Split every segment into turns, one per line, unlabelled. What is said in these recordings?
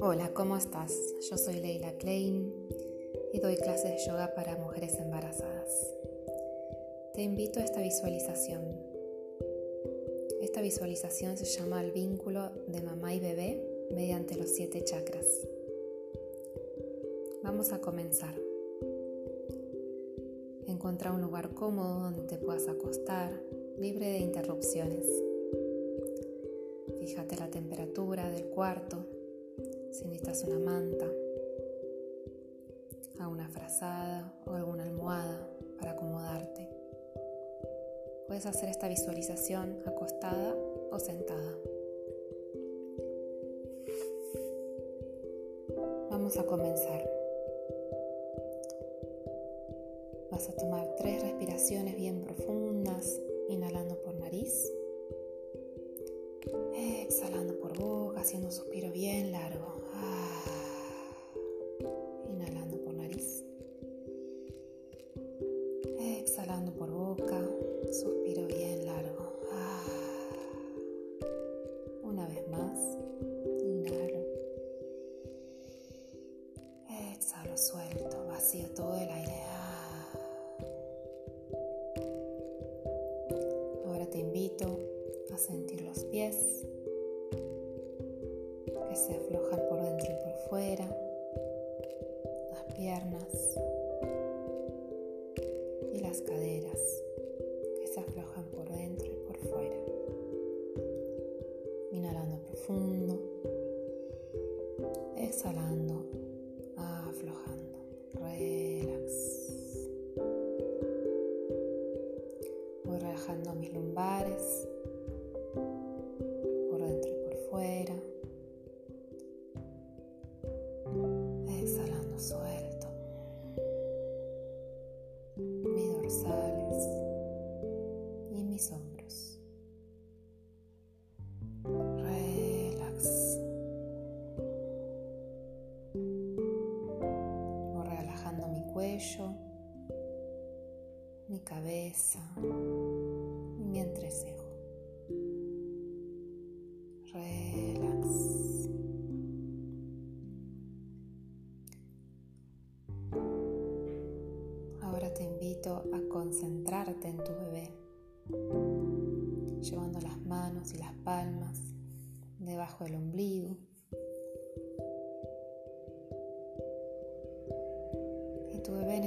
Hola, ¿cómo estás? Yo soy Leila Klein y doy clases de yoga para mujeres embarazadas. Te invito a esta visualización. Esta visualización se llama el vínculo de mamá y bebé mediante los siete chakras. Vamos a comenzar. Encuentra un lugar cómodo donde te puedas acostar, libre de interrupciones. Fíjate la temperatura del cuarto, si necesitas una manta, alguna frazada o alguna almohada para acomodarte. Puedes hacer esta visualización acostada o sentada. Vamos a comenzar. Vas a tomar tres respiraciones bien profundas, y las caderas que se aflojan por dentro y por fuera. Inhalando profundo, exhalando, aflojando, relax. Voy relajando mis lumbares por dentro y por fuera. Mi cuello, mi cabeza y mi entrecejo. concentrarte en tu bebé, llevando las manos y las palmas debajo del ombligo.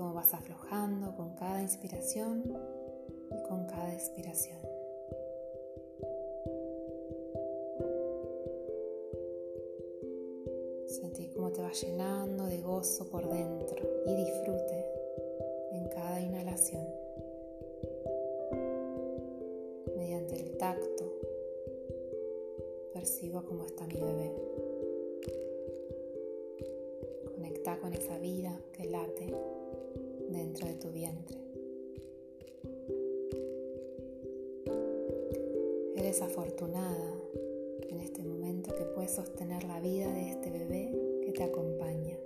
cómo vas aflojando con cada inspiración y con cada expiración. Sentí cómo te va llenando de gozo por dentro y disfrute en cada inhalación. Mediante el tacto, percibo cómo está mi bebé. Conecta con esa vida que late dentro de tu vientre. Eres afortunada en este momento que puedes sostener la vida de este bebé que te acompaña.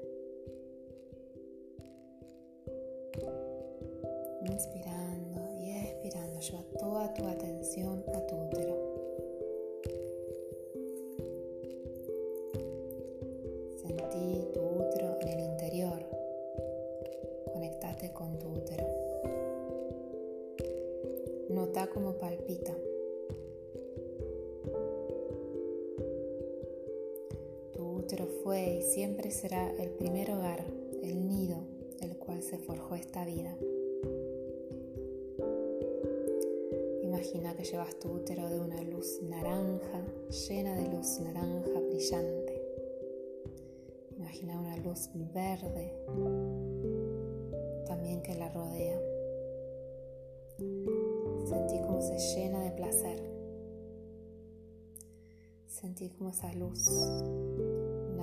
Inspirando y expirando, lleva toda tu atención fue y siempre será el primer hogar, el nido del cual se forjó esta vida. Imagina que llevas tu útero de una luz naranja, llena de luz naranja brillante. Imagina una luz verde también que la rodea. Sentí como se llena de placer. Sentí como esa luz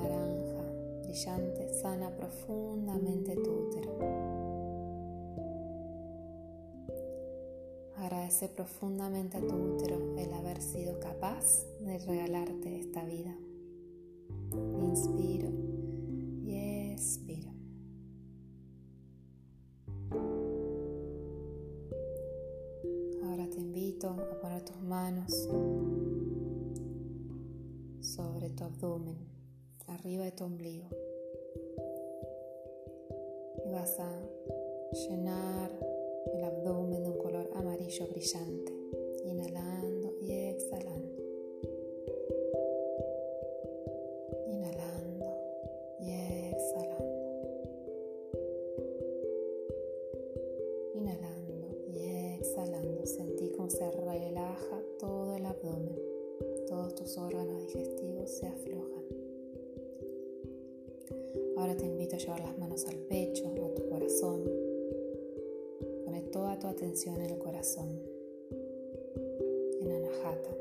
naranja, brillante, sana profundamente tu útero. Agradece profundamente a tu útero el haber sido capaz de regalarte esta vida. Inspiro y expiro. Ahora te invito a poner tus manos sobre tu abdomen, arriba de tu ombligo. Y vas a llenar el abdomen de un color amarillo brillante, inhalando y exhalando. Inhalando y exhalando. Inhalando y exhalando. Sentí cómo se relaja todo el abdomen. Todos tus órganos digestivos se aflojan. Ahora te invito a llevar las manos al pecho, a tu corazón. Pone toda tu atención en el corazón, en Anahata,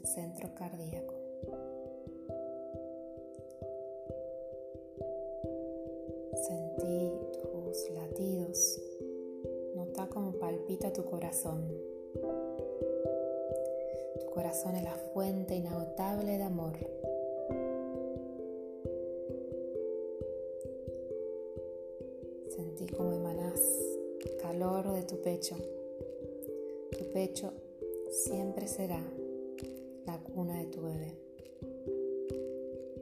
el centro cardíaco. Sentí tus latidos. Nota cómo palpita tu corazón. Tu corazón es la fuente inagotable de amor. Sentí cómo emanás calor de tu pecho. Tu pecho siempre será la cuna de tu bebé.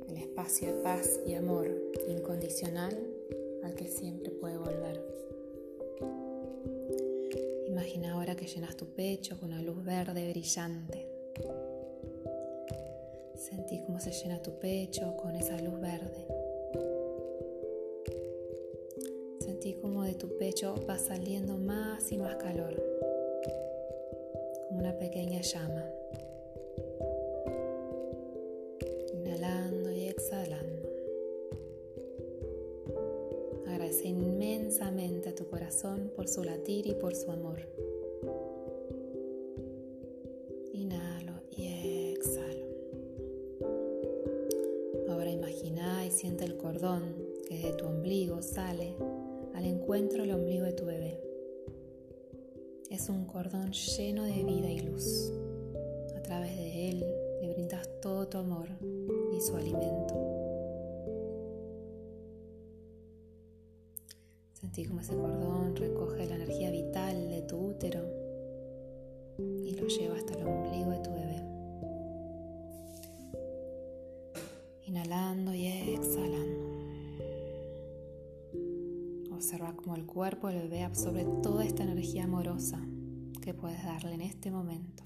El espacio de paz y amor incondicional al que siempre puede volver. Imagina ahora que llenas tu pecho con una luz verde brillante. Sentí cómo se llena tu pecho con esa luz verde. Va saliendo más y más calor, como una pequeña llama. Inhalando y exhalando. Agradece inmensamente a tu corazón por su latir y por su amor. Inhalo y exhalo. Ahora imagina y siente el cordón que de tu ombligo sale al encuentro del ombligo de tu bebé. Es un cordón lleno de vida y luz. A través de él le brindas todo tu amor y su alimento. Sentí como ese cordón recoge la energía vital de tu útero y lo lleva hasta el ombligo de tu bebé. Cuerpo del bebé absorbe toda esta energía amorosa que puedes darle en este momento.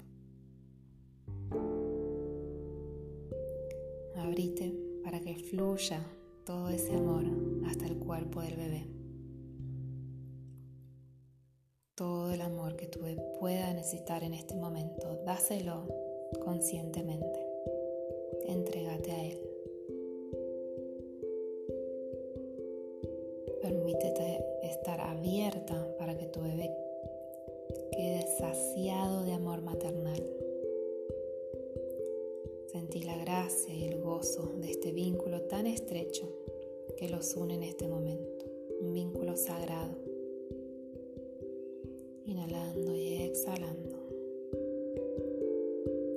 Abrite para que fluya todo ese amor hasta el cuerpo del bebé. Todo el amor que tu bebé pueda necesitar en este momento, dáselo conscientemente. Entrégate a él. Permítete estar abierta para que tu bebé quede saciado de amor maternal. Sentí la gracia y el gozo de este vínculo tan estrecho que los une en este momento, un vínculo sagrado. Inhalando y exhalando.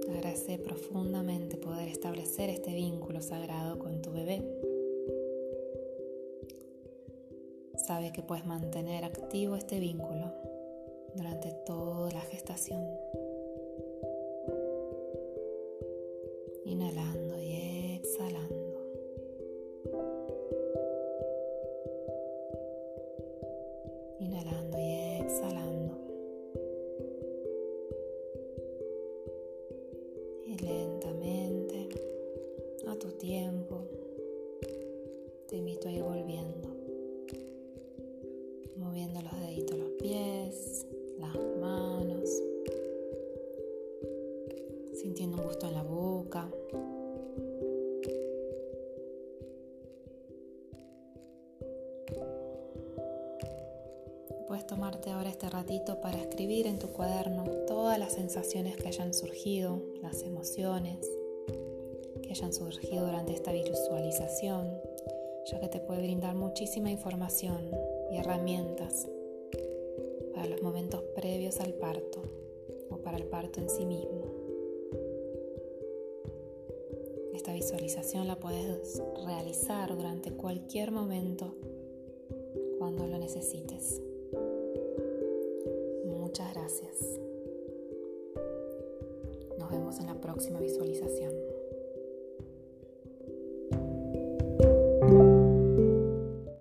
Agradece profundamente poder establecer este vínculo sagrado con tu bebé. Sabe que puedes mantener activo este vínculo durante toda la gestación. Inhalando y exhalando. Todas las sensaciones que hayan surgido, las emociones que hayan surgido durante esta visualización, ya que te puede brindar muchísima información y herramientas para los momentos previos al parto o para el parto en sí mismo. Esta visualización la puedes realizar durante cualquier momento cuando lo necesites. Muchas gracias. Nos vemos en la próxima visualización.